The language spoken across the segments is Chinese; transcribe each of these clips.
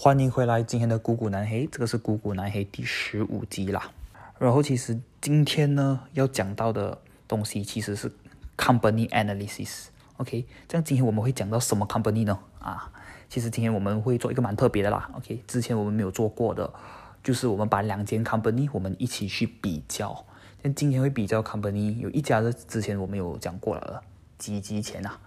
欢迎回来，今天的股股南黑，这个是股股南黑第十五集啦。然后其实今天呢要讲到的东西其实是 company analysis。OK，这样今天我们会讲到什么 company 呢？啊，其实今天我们会做一个蛮特别的啦。OK，之前我们没有做过的，就是我们把两间 company 我们一起去比较。但今天会比较 company，有一家是之前我们有讲过了，几集前啊，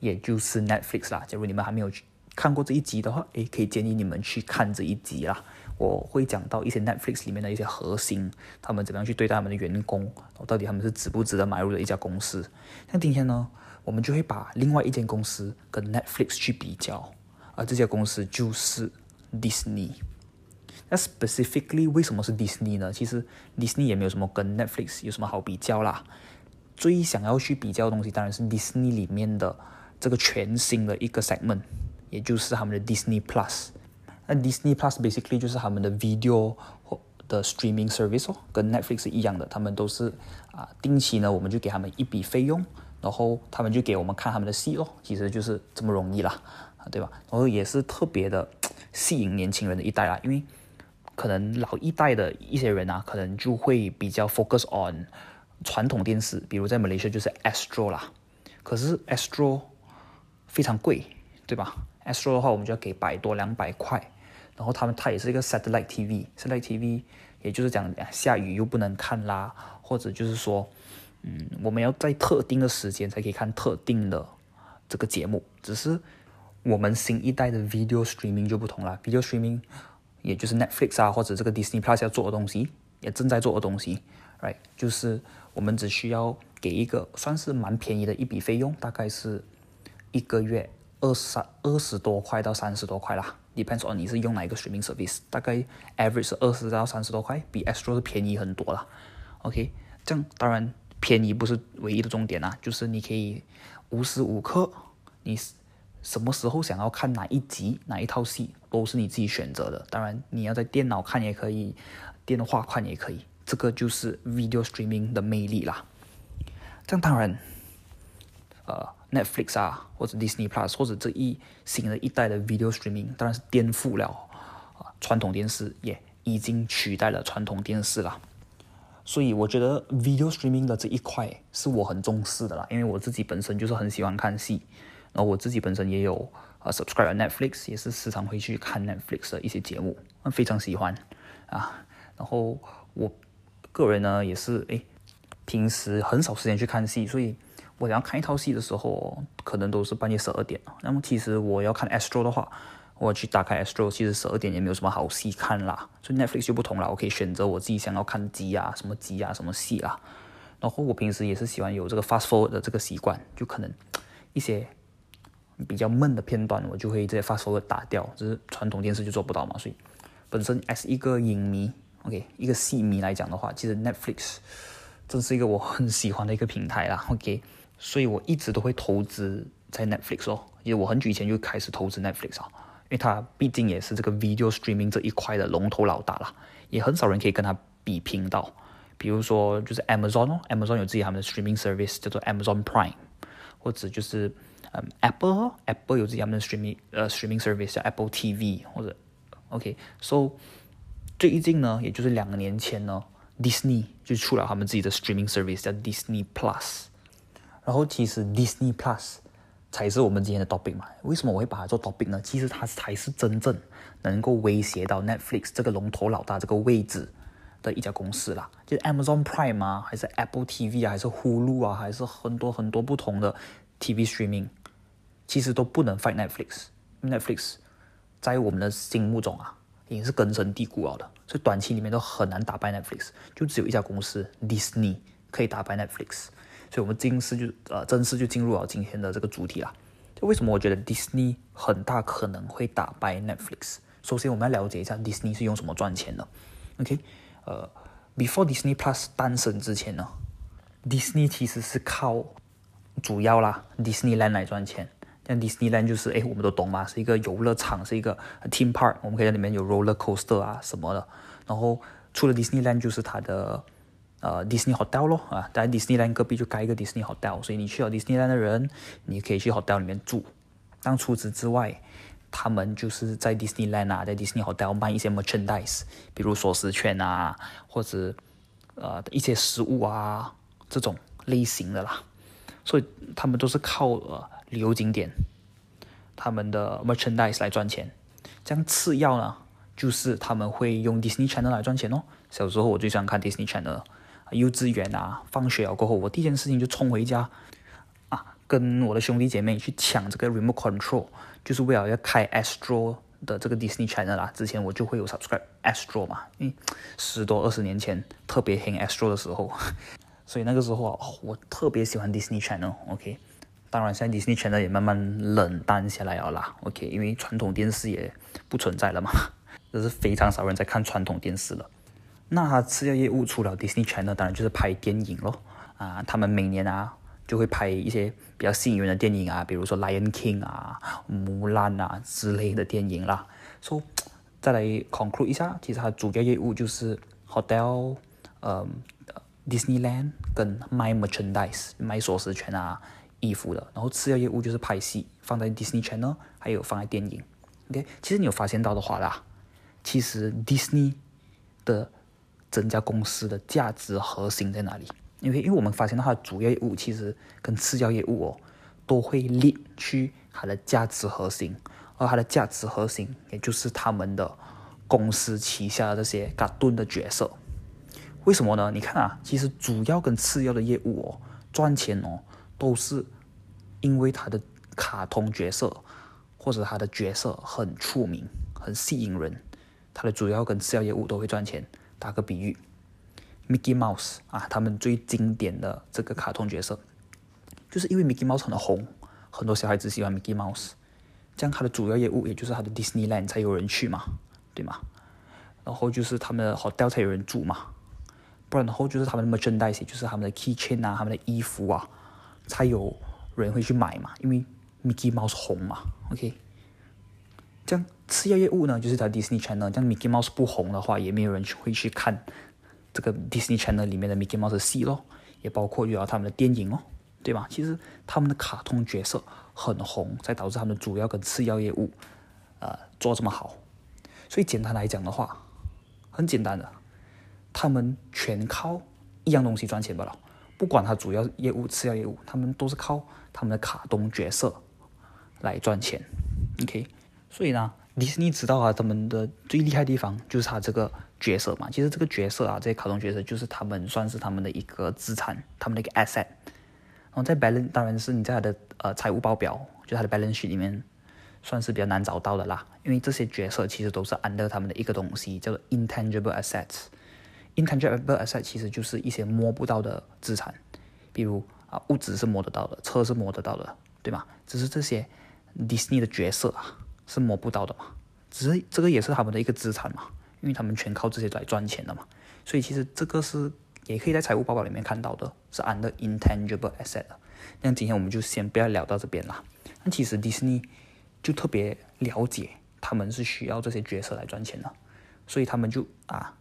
也就是 Netflix 啦。假如你们还没有看过这一集的话，诶，可以建议你们去看这一集啦。我会讲到一些 Netflix 里面的一些核心，他们怎么样去对待他们的员工，到底他们是值不值得买入的一家公司。像今天呢，我们就会把另外一间公司跟 Netflix 去比较，而这家公司就是 Disney。那 specifically 为什么是 Disney 呢？其实 Disney 也没有什么跟 Netflix 有什么好比较啦。最想要去比较的东西当然是 Disney 里面的这个全新的一个 segment，也就是他们的 Disney Plus。那 Disney Plus basically 就是他们的 video 或的 streaming service 哦，跟 Netflix 是一样的，他们都是啊定期呢我们就给他们一笔费用，然后他们就给我们看他们的戏哦，其实就是这么容易啦，啊对吧？然后也是特别的吸引年轻人的一代啦，因为。可能老一代的一些人啊，可能就会比较 focus on 传统电视，比如在马来西亚就是 Astro 啦。可是 Astro 非常贵，对吧？Astro 的话，我们就要给百多两百块。然后他们它也是一个 satellite TV，satellite TV 也就是讲下雨又不能看啦，或者就是说，嗯，我们要在特定的时间才可以看特定的这个节目。只是我们新一代的 video streaming 就不同了，video streaming。也就是 Netflix 啊，或者这个 Disney Plus 要做的东西，也正在做的东西，right？就是我们只需要给一个算是蛮便宜的一笔费用，大概是一个月二三二十多块到三十多块啦，depends on 你是用哪一个 streaming service，大概 average 是二十到三十多块，比 Astro 是便宜很多啦。OK，这样当然便宜不是唯一的重点啦，就是你可以无时无刻你。什么时候想要看哪一集哪一套戏，都是你自己选择的。当然，你要在电脑看也可以，电话看也可以。这个就是 video streaming 的魅力啦。这样当然，呃，Netflix 啊，或者 Disney Plus，或者这一新的一代的 video streaming，当然是颠覆了啊传统电视，也已经取代了传统电视了。所以我觉得 video streaming 的这一块是我很重视的啦，因为我自己本身就是很喜欢看戏。然后我自己本身也有呃 subscribe Netflix，也是时常会去看 Netflix 的一些节目，非常喜欢啊。然后我个人呢也是诶，平时很少时间去看戏，所以我想要看一套戏的时候，可能都是半夜十二点。那么其实我要看 Astro 的话，我去打开 Astro，其实十二点也没有什么好戏看啦。所以 Netflix 就不同了，我可以选择我自己想要看集啊，什么集啊，什么戏啊。然后我平时也是喜欢有这个 fast forward 的这个习惯，就可能一些。比较闷的片段，我就会直接发手打掉，就是传统电视就做不到嘛。所以，本身 as 一个影迷，OK，一个戏迷来讲的话，其实 Netflix 真是一个我很喜欢的一个平台啦，OK。所以我一直都会投资在 Netflix 哦，因为我很久以前就开始投资 Netflix 啊，因为它毕竟也是这个 video streaming 这一块的龙头老大啦，也很少人可以跟它比拼到。比如说就是 Amazon 哦，Amazon 有自己他们的 streaming service 叫做 Amazon Prime，或者就是。嗯，Apple，Apple 有自己他们的 streaming 呃 streaming service 叫 Apple TV 或者 OK，so 最近呢，也就是两年前呢，Disney 就出了他们自己的 streaming service 叫 Disney Plus，然后其实 Disney Plus 才是我们今天的 topic 嘛？为什么我会把它做 topic 呢？其实它才是真正能够威胁到 Netflix 这个龙头老大这个位置的一家公司啦，就是 Amazon Prime 啊，还是 Apple TV 啊，还是 Hulu 啊，还是很多很多不同的 TV streaming。其实都不能 fight Netflix。Netflix 在我们的心目中啊，已经是根深蒂固了的，所以短期里面都很难打败 Netflix。就只有一家公司 Disney 可以打败 Netflix。所以，我们正式就呃正式就进入了今天的这个主题啦。就为什么我觉得 Disney 很大可能会打败 Netflix？首先，我们要了解一下 Disney 是用什么赚钱的。OK，呃，Before Disney Plus 诞生之前呢，Disney 其实是靠主要啦 Disneyland 来赚钱。像 Disneyland 就是哎，我们都懂嘛，是一个游乐场，是一个 theme park，我们可以在里面有 roller coaster 啊什么的。然后除了 Disneyland 就是它的呃 Disney Hotel 咯啊，在 Disneyland 隔壁就盖一个 Disney Hotel，所以你去了 Disneyland 的人，你可以去 hotel 里面住。但除此之外他们就是在 Disneyland 啊，在 Disney Hotel 卖一些 merchandise，比如锁匙圈啊，或者呃一些食物啊这种类型的啦。所以他们都是靠呃旅游景点，他们的 merchandise 来赚钱。这样次要呢，就是他们会用 Disney Channel 来赚钱哦。小时候我最喜欢看 Disney Channel，幼稚园啊，放学了过后，我第一件事情就冲回家。啊跟我的兄弟姐妹去抢这个 remote control，就是为了要开 Astro 的这个 Disney Channel 啦。之前我就会有 subscribe Astro 嘛，因为十多二十年前特别兴 Astro 的时候，所以那个时候啊，我特别喜欢 Disney Channel。OK，当然现在 Disney Channel 也慢慢冷淡下来了啦。OK，因为传统电视也不存在了嘛，就是非常少人在看传统电视了。那它次要业务除了 Disney Channel，当然就是拍电影咯。啊，他们每年啊。就会拍一些比较吸引人的电影啊，比如说《Lion King》啊、《木兰》啊之类的电影啦。说再来 conclude 一下，其实它主要业务就是 hotel、呃、Disneyland 跟卖 merchandise 卖锁匙圈啊、衣服的。然后次要业务就是拍戏，放在 Disney Channel，还有放在电影。OK，其实你有发现到的话啦，其实 Disney 的整家公司的价值核心在哪里？因为，因为我们发现它的主要业务其实跟次要业务哦，都会列去它的价值核心，而它的价值核心，也就是他们的公司旗下的这些卡顿的角色。为什么呢？你看啊，其实主要跟次要的业务哦，赚钱哦，都是因为它的卡通角色或者它的角色很出名、很吸引人，它的主要跟次要业务都会赚钱。打个比喻。Mickey Mouse 啊，他们最经典的这个卡通角色，就是因为 Mickey Mouse 很红，很多小孩子喜欢 Mickey Mouse，这样它的主要业务也就是它的 Disneyland 才有人去嘛，对吗？然后就是他们的 hotel 才有人住嘛，不然然后就是他们的 merchandise，就是他们的 keychain 啊，他们的衣服啊，才有人会去买嘛，因为 Mickey Mouse 红嘛，OK，这样次要业务呢，就是在 Disney Channel，这样 Mickey Mouse 不红的话，也没有人会去看。这个 Disney Channel 里面的 Mickey Mouse 戏咯，也包括有他们的电影哦，对吧？其实他们的卡通角色很红，才导致他们的主要跟次要业务，呃，做这么好。所以简单来讲的话，很简单的，他们全靠一样东西赚钱罢了。不管他主要业务、次要业务，他们都是靠他们的卡通角色来赚钱。OK，所以呢，迪士尼知道啊，他们的最厉害的地方就是他这个。角色嘛，其实这个角色啊，这些卡通角色就是他们算是他们的一个资产，他们的一个 asset。然后在 balance 当然是你在他的呃财务报表，就他的 balance 里面算是比较难找到的啦。因为这些角色其实都是 under 他们的一个东西，叫做 intangible assets。intangible assets 其实就是一些摸不到的资产，比如啊物质是摸得到的，车是摸得到的，对吗？只是这些 Disney 的角色啊是摸不到的嘛，只是这个也是他们的一个资产嘛。因为他们全靠这些来赚钱的嘛，所以其实这个是也可以在财务报表里面看到的，是 under intangible asset 的。那今天我们就先不要聊到这边啦。那其实迪士尼就特别了解他们是需要这些角色来赚钱的，所以他们就啊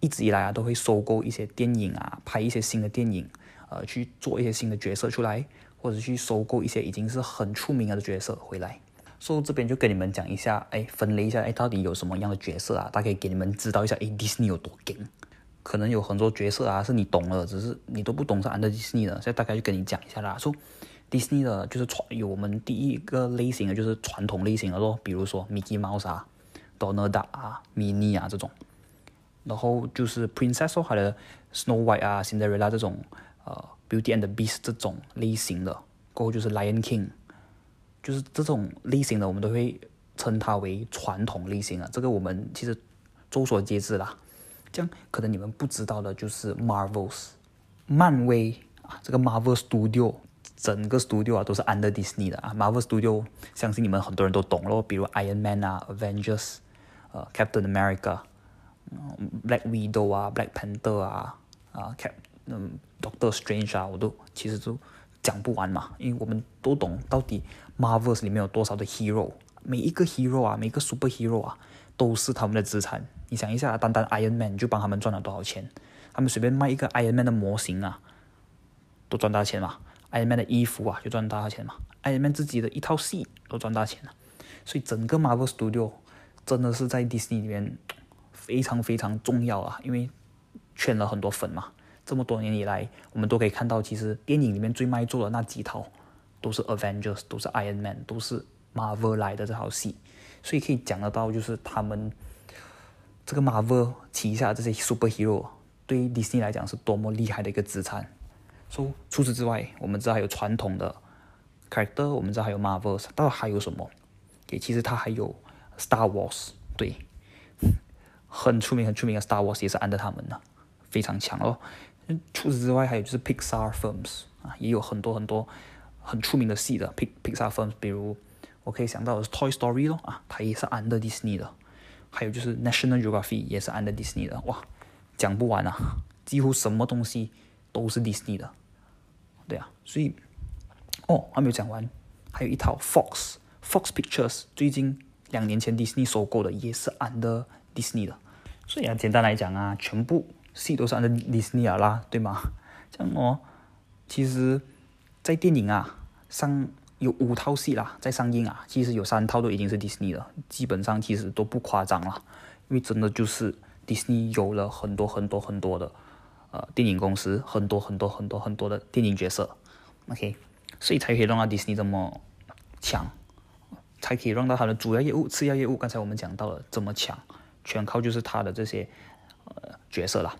一直以来啊都会收购一些电影啊，拍一些新的电影，呃去做一些新的角色出来，或者去收购一些已经是很出名了的角色回来。所以这边就跟你们讲一下，哎，分类一下，哎，到底有什么样的角色啊？大概给你们知道一下，哎，迪士尼有多劲。可能有很多角色啊，是你懂了，只是你都不懂是安德迪士尼的。现在大概就跟你讲一下啦。说迪士尼的就是传有我们第一个类型的就是传统类型的咯，比如说 Mickey Mouse 啊、，Donald 啊、Minnie 啊这种。然后就是 Princess 还有 Snow White 啊、Cinderella 这种，呃，Beauty and the Beast 这种类型的。过后就是 Lion King。就是这种类型的，我们都会称它为传统类型啊。这个我们其实众所皆知啦。这样可能你们不知道的就是 Marvels，漫威啊，这个 Marvel Studio 整个 Studio 啊都是 under Disney 的啊。Marvel Studio 相信你们很多人都懂咯，比如 Iron Man 啊，Avengers，呃，Captain America，嗯，Black Widow 啊，Black Panther 啊，啊，Cap，嗯，Doctor Strange 啊，我都其实都。讲不完嘛，因为我们都懂到底 Marvels 里面有多少的 hero，每一个 hero 啊，每个 super hero 啊，都是他们的资产。你想一下，单单 Iron Man 就帮他们赚了多少钱？他们随便卖一个 Iron Man 的模型啊，都赚大钱嘛。Iron Man 的衣服啊，就赚大钱嘛。Iron Man 自己的一套戏都赚大钱了。所以整个 Marvel Studio 真的是在 Disney 里面非常非常重要啊，因为圈了很多粉嘛。这么多年以来，我们都可以看到，其实电影里面最卖座的那几套都是 Avengers，都是 Iron Man，都是 Marvel 来的这套戏，所以可以讲得到，就是他们这个 Marvel 旗下这些 Superhero 对 Disney 来讲是多么厉害的一个资产。说除此之外，我们知道还有传统的 character，我们知道还有 Marvel，到底还有什么？也其实它还有 Star Wars，对，很出名很出名的 Star Wars 也是安德他们的，非常强哦。除此之外，还有就是 Pixar films 啊，也有很多很多很出名的戏的 Pix Pixar films，比如我可以想到的是 Toy Story 咯啊，它也是 under Disney 的，还有就是 National Geographic 也是 under Disney 的，哇，讲不完啊，几乎什么东西都是 Disney 的，对啊，所以哦还没有讲完，还有一套 Fox Fox Pictures 最近两年前 Disney 收购的也是 under Disney 的，所以啊简单来讲啊，全部。戏都是按照迪士尼啦，对吗？这样哦，其实，在电影啊上有五套戏啦，在上映啊，其实有三套都已经是迪士尼了，基本上其实都不夸张了，因为真的就是迪士尼有了很多很多很多的呃电影公司，很多很多很多很多的电影角色，OK，所以才可以让到迪士尼这么强，才可以让到它的主要业务、次要业务，刚才我们讲到了这么强，全靠就是它的这些呃角色啦。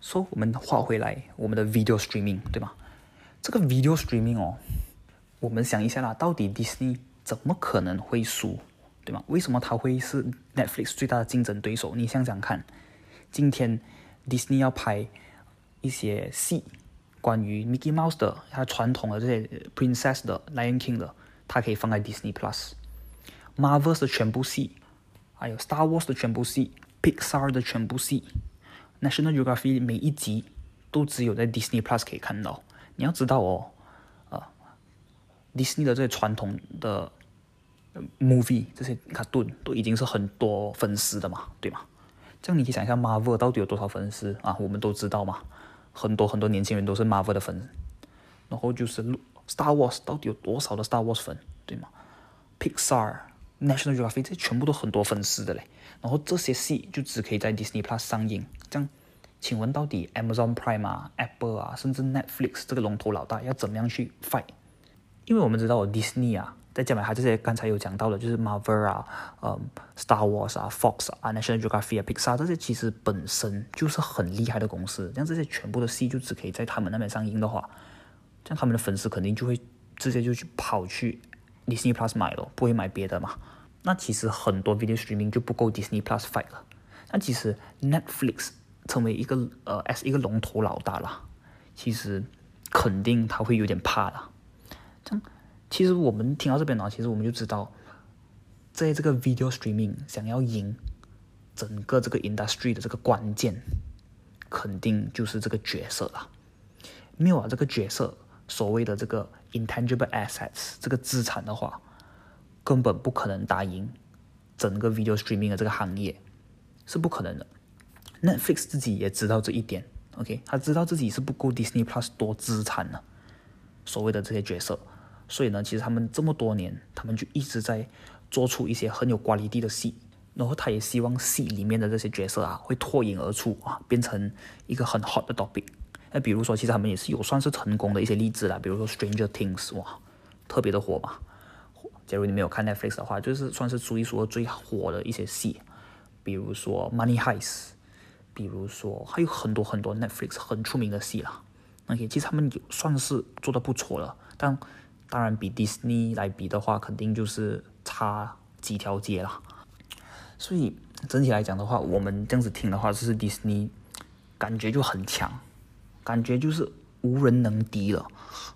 说我们话回来，我们的 video streaming 对吗？这个 video streaming 哦，我们想一下啦，到底 Disney 怎么可能会输，对吗？为什么它会是 Netflix 最大的竞争对手？你想想看，今天 Disney 要拍一些戏，关于 Mickey Mouse 的，它传统的这些 Princess 的 Lion King 的，它可以放在 Disney Plus，Marvel 的全部戏，还有 Star Wars 的全部戏，Pixar 的全部戏。National Geography 每一集都只有在 Disney Plus 可以看到。你要知道哦，啊，Disney 的这些传统的 movie 这些卡顿都已经是很多粉丝的嘛，对吗？这样你可以想一下，Marvel 到底有多少粉丝啊？我们都知道嘛，很多很多年轻人都是 Marvel 的粉。然后就是 Star Wars 到底有多少的 Star Wars 粉，对吗？Pixar、National Geography 这全部都很多粉丝的嘞。然后这些戏就只可以在 Disney Plus 上映。这样，请问到底 Amazon Prime 啊、Apple 啊，甚至 Netflix 这个龙头老大要怎么样去 fight？因为我们知道，Disney 啊，在加买它这些刚才有讲到的，就是 Marvel 啊、嗯 Star Wars 啊、Fox 啊、National Geographic 啊、Pixar 这些，其实本身就是很厉害的公司。像这些全部的戏就只可以在他们那边上映的话，像他们的粉丝肯定就会直接就去跑去 Disney Plus 买了，不会买别的嘛。那其实很多 video streaming 就不够 Disney Plus fight 了。那其实 Netflix 成为一个呃 as 一个龙头老大了，其实肯定他会有点怕了。这样，其实我们听到这边呢，其实我们就知道，在这个 video streaming 想要赢整个这个 industry 的这个关键，肯定就是这个角色了。没有啊，这个角色所谓的这个 intangible assets 这个资产的话，根本不可能打赢整个 video streaming 的这个行业。是不可能的，Netflix 自己也知道这一点，OK，他知道自己是不够 Disney Plus 多资产的，所谓的这些角色，所以呢，其实他们这么多年，他们就一直在做出一些很有管理力的戏，然后他也希望戏里面的这些角色啊，会脱颖而出啊，变成一个很 hot 的 topic。那比如说，其实他们也是有算是成功的一些例子啦，比如说 Stranger Things，哇，特别的火嘛。假如你没有看 Netflix 的话，就是算是数一数二最火的一些戏。比如说 Money Heist，比如说还有很多很多 Netflix 很出名的戏啦。OK，其实他们有算是做的不错了，但当然比 Disney 来比的话，肯定就是差几条街了。所以整体来讲的话，我们这样子听的话，就是 Disney 感觉就很强，感觉就是无人能敌了。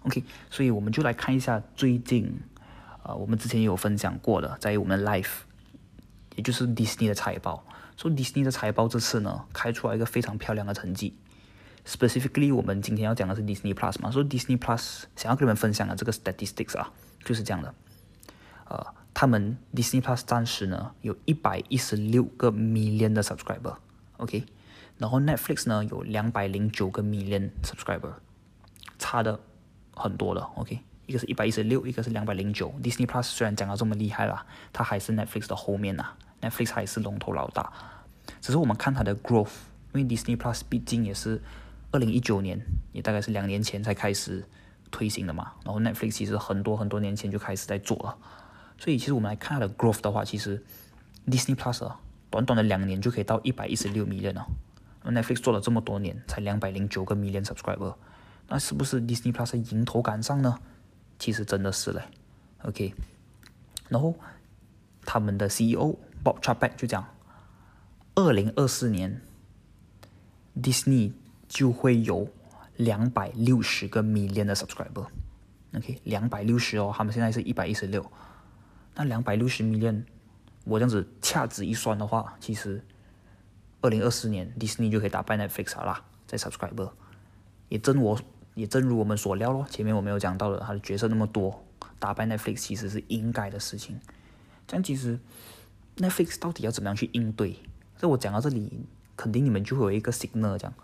OK，所以我们就来看一下最近，呃，我们之前有分享过的，在于我们 Life。也就是 Disney 的财报，说 Disney 的财报这次呢开出来一个非常漂亮的成绩。Specifically，我们今天要讲的是 Disney Plus 嘛，说 Disney Plus 想要跟你们分享的这个 statistics 啊，就是这样的。呃，他们 Disney Plus 暂时呢有一百一十六个 million 的 subscriber，OK，然后 Netflix 呢有两百零九个 million subscriber，差的很多了，OK。一个是一百一十六，一个是两百零九。Disney Plus 虽然讲到这么厉害啦，它还是 Netflix 的后面呐，Netflix 还是龙头老大。只是我们看它的 growth，因为 Disney Plus 毕竟也是二零一九年，也大概是两年前才开始推行的嘛。然后 Netflix 其实很多很多年前就开始在做了，所以其实我们来看它的 growth 的话，其实 Disney Plus 啊，短短的两年就可以到一百一十六米人哦。Netflix 做了这么多年，才两百零九个 million subscriber，那是不是 Disney Plus 迎头赶上呢？其实真的是嘞，OK。然后他们的 CEO Bob Chapek 就讲，二零二四年 Disney 就会有两百六十个 million 的 subscriber，OK，两百六十哦，他们现在是一百一十六，那两百六十 million，我这样子掐指一算的话，其实。二零二四年，Disney 就可以打败 Netflix 啦，在 subscriber，也正我也正如我们所料咯，前面我没有讲到的，他的角色那么多，打败 Netflix 其实是应该的事情。这样其实 Netflix 到底要怎么样去应对？这我讲到这里，肯定你们就会有一个 signal 这样，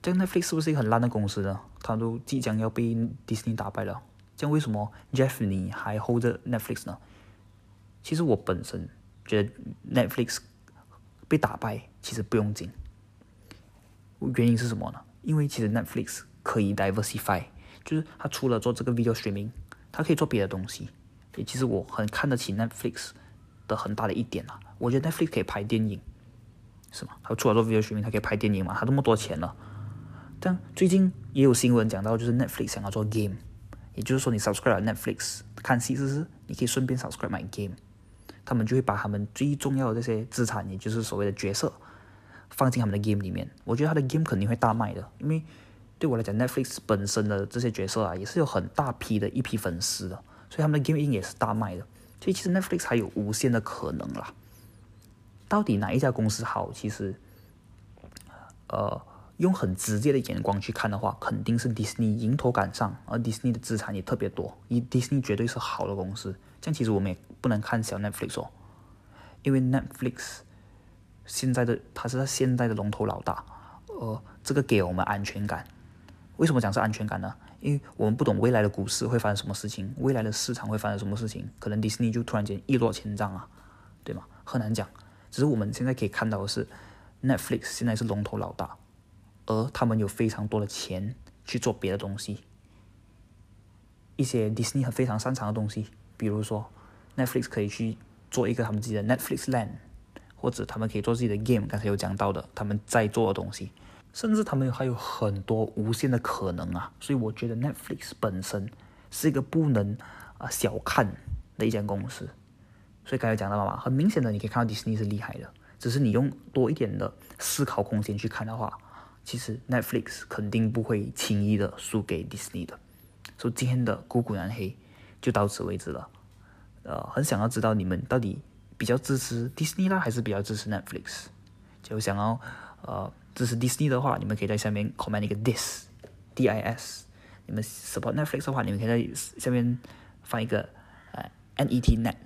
这样 Netflix 是不是一个很烂的公司呢？它都即将要被 Disney 打败了，这样为什么 Jeff 你还 hold 着 Netflix 呢？其实我本身觉得 Netflix。被打败其实不用紧，原因是什么呢？因为其实 Netflix 可以 diversify，就是他除了做这个 video streaming，他可以做别的东西。也其实我很看得起 Netflix 的很大的一点啊，我觉得 Netflix 可以拍电影，是吗？他除了做 video streaming，他可以拍电影嘛？他那么多钱了。但最近也有新闻讲到，就是 Netflix 想要做 game，也就是说你 subscribe Netflix 看戏，是不是？你可以顺便 subscribe my game。他们就会把他们最重要的这些资产，也就是所谓的角色，放进他们的 game 里面。我觉得他的 game 肯定会大卖的，因为对我来讲，Netflix 本身的这些角色啊，也是有很大批的一批粉丝的，所以他们的 game In 也是大卖的。所以其实 Netflix 还有无限的可能啦。到底哪一家公司好？其实，呃，用很直接的眼光去看的话，肯定是 Disney 迎头赶上，而 Disney 的资产也特别多，以 Disney 绝对是好的公司。这样其实我们也不能看小 Netflix 哦，因为 Netflix 现在的它是它现在的龙头老大，呃，这个给我们安全感。为什么讲是安全感呢？因为我们不懂未来的股市会发生什么事情，未来的市场会发生什么事情，可能迪士尼就突然间一落千丈啊，对吗？很难讲。只是我们现在可以看到的是，Netflix 现在是龙头老大，而他们有非常多的钱去做别的东西，一些 Disney 非常擅长的东西。比如说，Netflix 可以去做一个他们自己的 Netflix Land，或者他们可以做自己的 game。刚才有讲到的，他们在做的东西，甚至他们还有很多无限的可能啊！所以我觉得 Netflix 本身是一个不能啊小看的一间公司。所以刚才讲到了嘛，很明显的你可以看到 Disney 是厉害的，只是你用多一点的思考空间去看的话，其实 Netflix 肯定不会轻易的输给 Disney 的。所以今天的股股难黑。就到此为止了，呃，很想要知道你们到底比较支持 Disney 啦，还是比较支持 Netflix？就想要呃支持 Disney 的话，你们可以在下面 comment 一个 dis，d i s。你们 support Netflix 的话，你们可以在下面放一个呃 n e t net。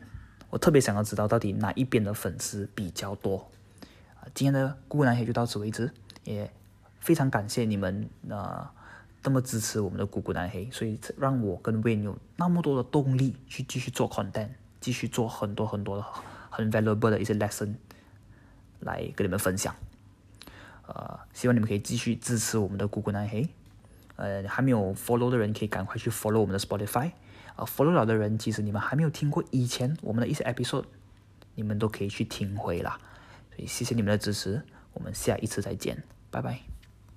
我特别想要知道到底哪一边的粉丝比较多。啊，今天的孤男黑就到此为止，也非常感谢你们呃。这么支持我们的姑姑男黑，所以让我跟 Win 有那么多的动力去继续做 content，继续做很多很多的很 valuable 的一些 lesson 来跟你们分享。呃，希望你们可以继续支持我们的姑姑男黑。呃，还没有 follow 的人可以赶快去 follow 我们的 Spotify。啊，follow 了的人，其实你们还没有听过以前我们的一些 episode，你们都可以去听回啦。所以谢谢你们的支持，我们下一次再见，拜拜。